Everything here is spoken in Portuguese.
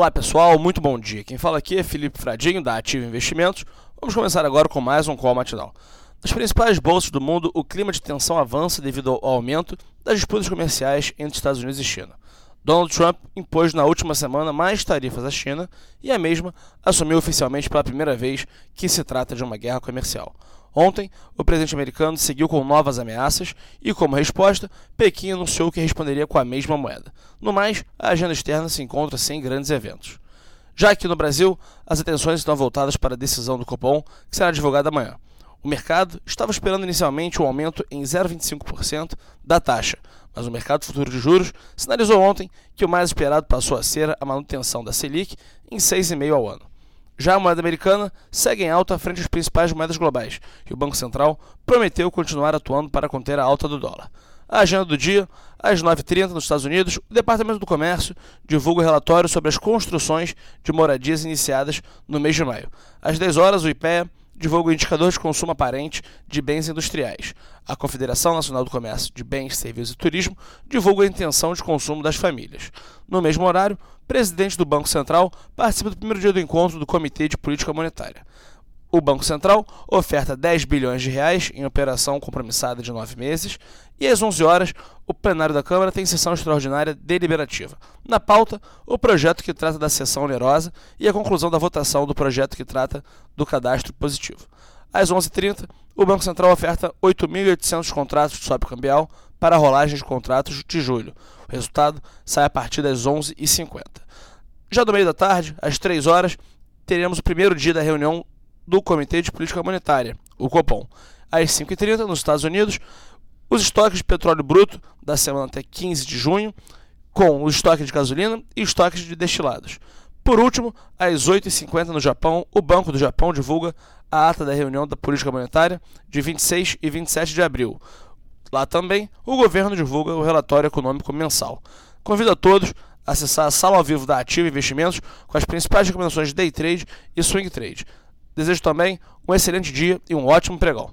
Olá pessoal, muito bom dia. Quem fala aqui é Felipe Fradinho, da Ativo Investimentos. Vamos começar agora com mais um call matinal. Nas principais bolsas do mundo, o clima de tensão avança devido ao aumento das disputas comerciais entre Estados Unidos e China. Donald Trump impôs na última semana mais tarifas à China e a mesma assumiu oficialmente pela primeira vez que se trata de uma guerra comercial. Ontem, o presidente americano seguiu com novas ameaças e, como resposta, Pequim anunciou que responderia com a mesma moeda. No mais, a agenda externa se encontra sem grandes eventos. Já aqui no Brasil, as atenções estão voltadas para a decisão do Copom, que será divulgada amanhã. O mercado estava esperando inicialmente um aumento em 0,25% da taxa, mas o mercado futuro de juros sinalizou ontem que o mais esperado passou a ser a manutenção da Selic em 6,5% ao ano. Já a moeda americana segue em alta frente às principais moedas globais, e o Banco Central prometeu continuar atuando para conter a alta do dólar. A agenda do dia, às 9h30 nos Estados Unidos, o Departamento do Comércio divulga o relatório sobre as construções de moradias iniciadas no mês de maio. Às 10 horas, o IPEA divulga o indicador de consumo aparente de bens industriais. A Confederação Nacional do Comércio de Bens, Serviços e Turismo divulga a intenção de consumo das famílias. No mesmo horário, o presidente do Banco Central participa do primeiro dia do encontro do Comitê de Política Monetária. O Banco Central oferta 10 bilhões de reais em operação compromissada de nove meses e às 11 horas o plenário da Câmara tem sessão extraordinária deliberativa. Na pauta, o projeto que trata da sessão onerosa e a conclusão da votação do projeto que trata do cadastro positivo. Às 11h30, o Banco Central oferta 8.800 contratos de swap cambial para a rolagem de contratos de julho. O resultado sai a partir das 11h50. Já do meio da tarde, às 3 horas, teremos o primeiro dia da reunião do Comitê de Política Monetária, o Copom. Às 5h30, nos Estados Unidos, os estoques de petróleo bruto da semana até 15 de junho, com o estoque de gasolina e estoques de destilados. Por último, às 8h50 no Japão, o Banco do Japão divulga a ata da reunião da política monetária de 26 e 27 de abril. Lá também, o governo divulga o relatório econômico mensal. Convido a todos a acessar a sala ao vivo da Ativa Investimentos com as principais recomendações de day trade e swing trade. Desejo também um excelente dia e um ótimo pregão.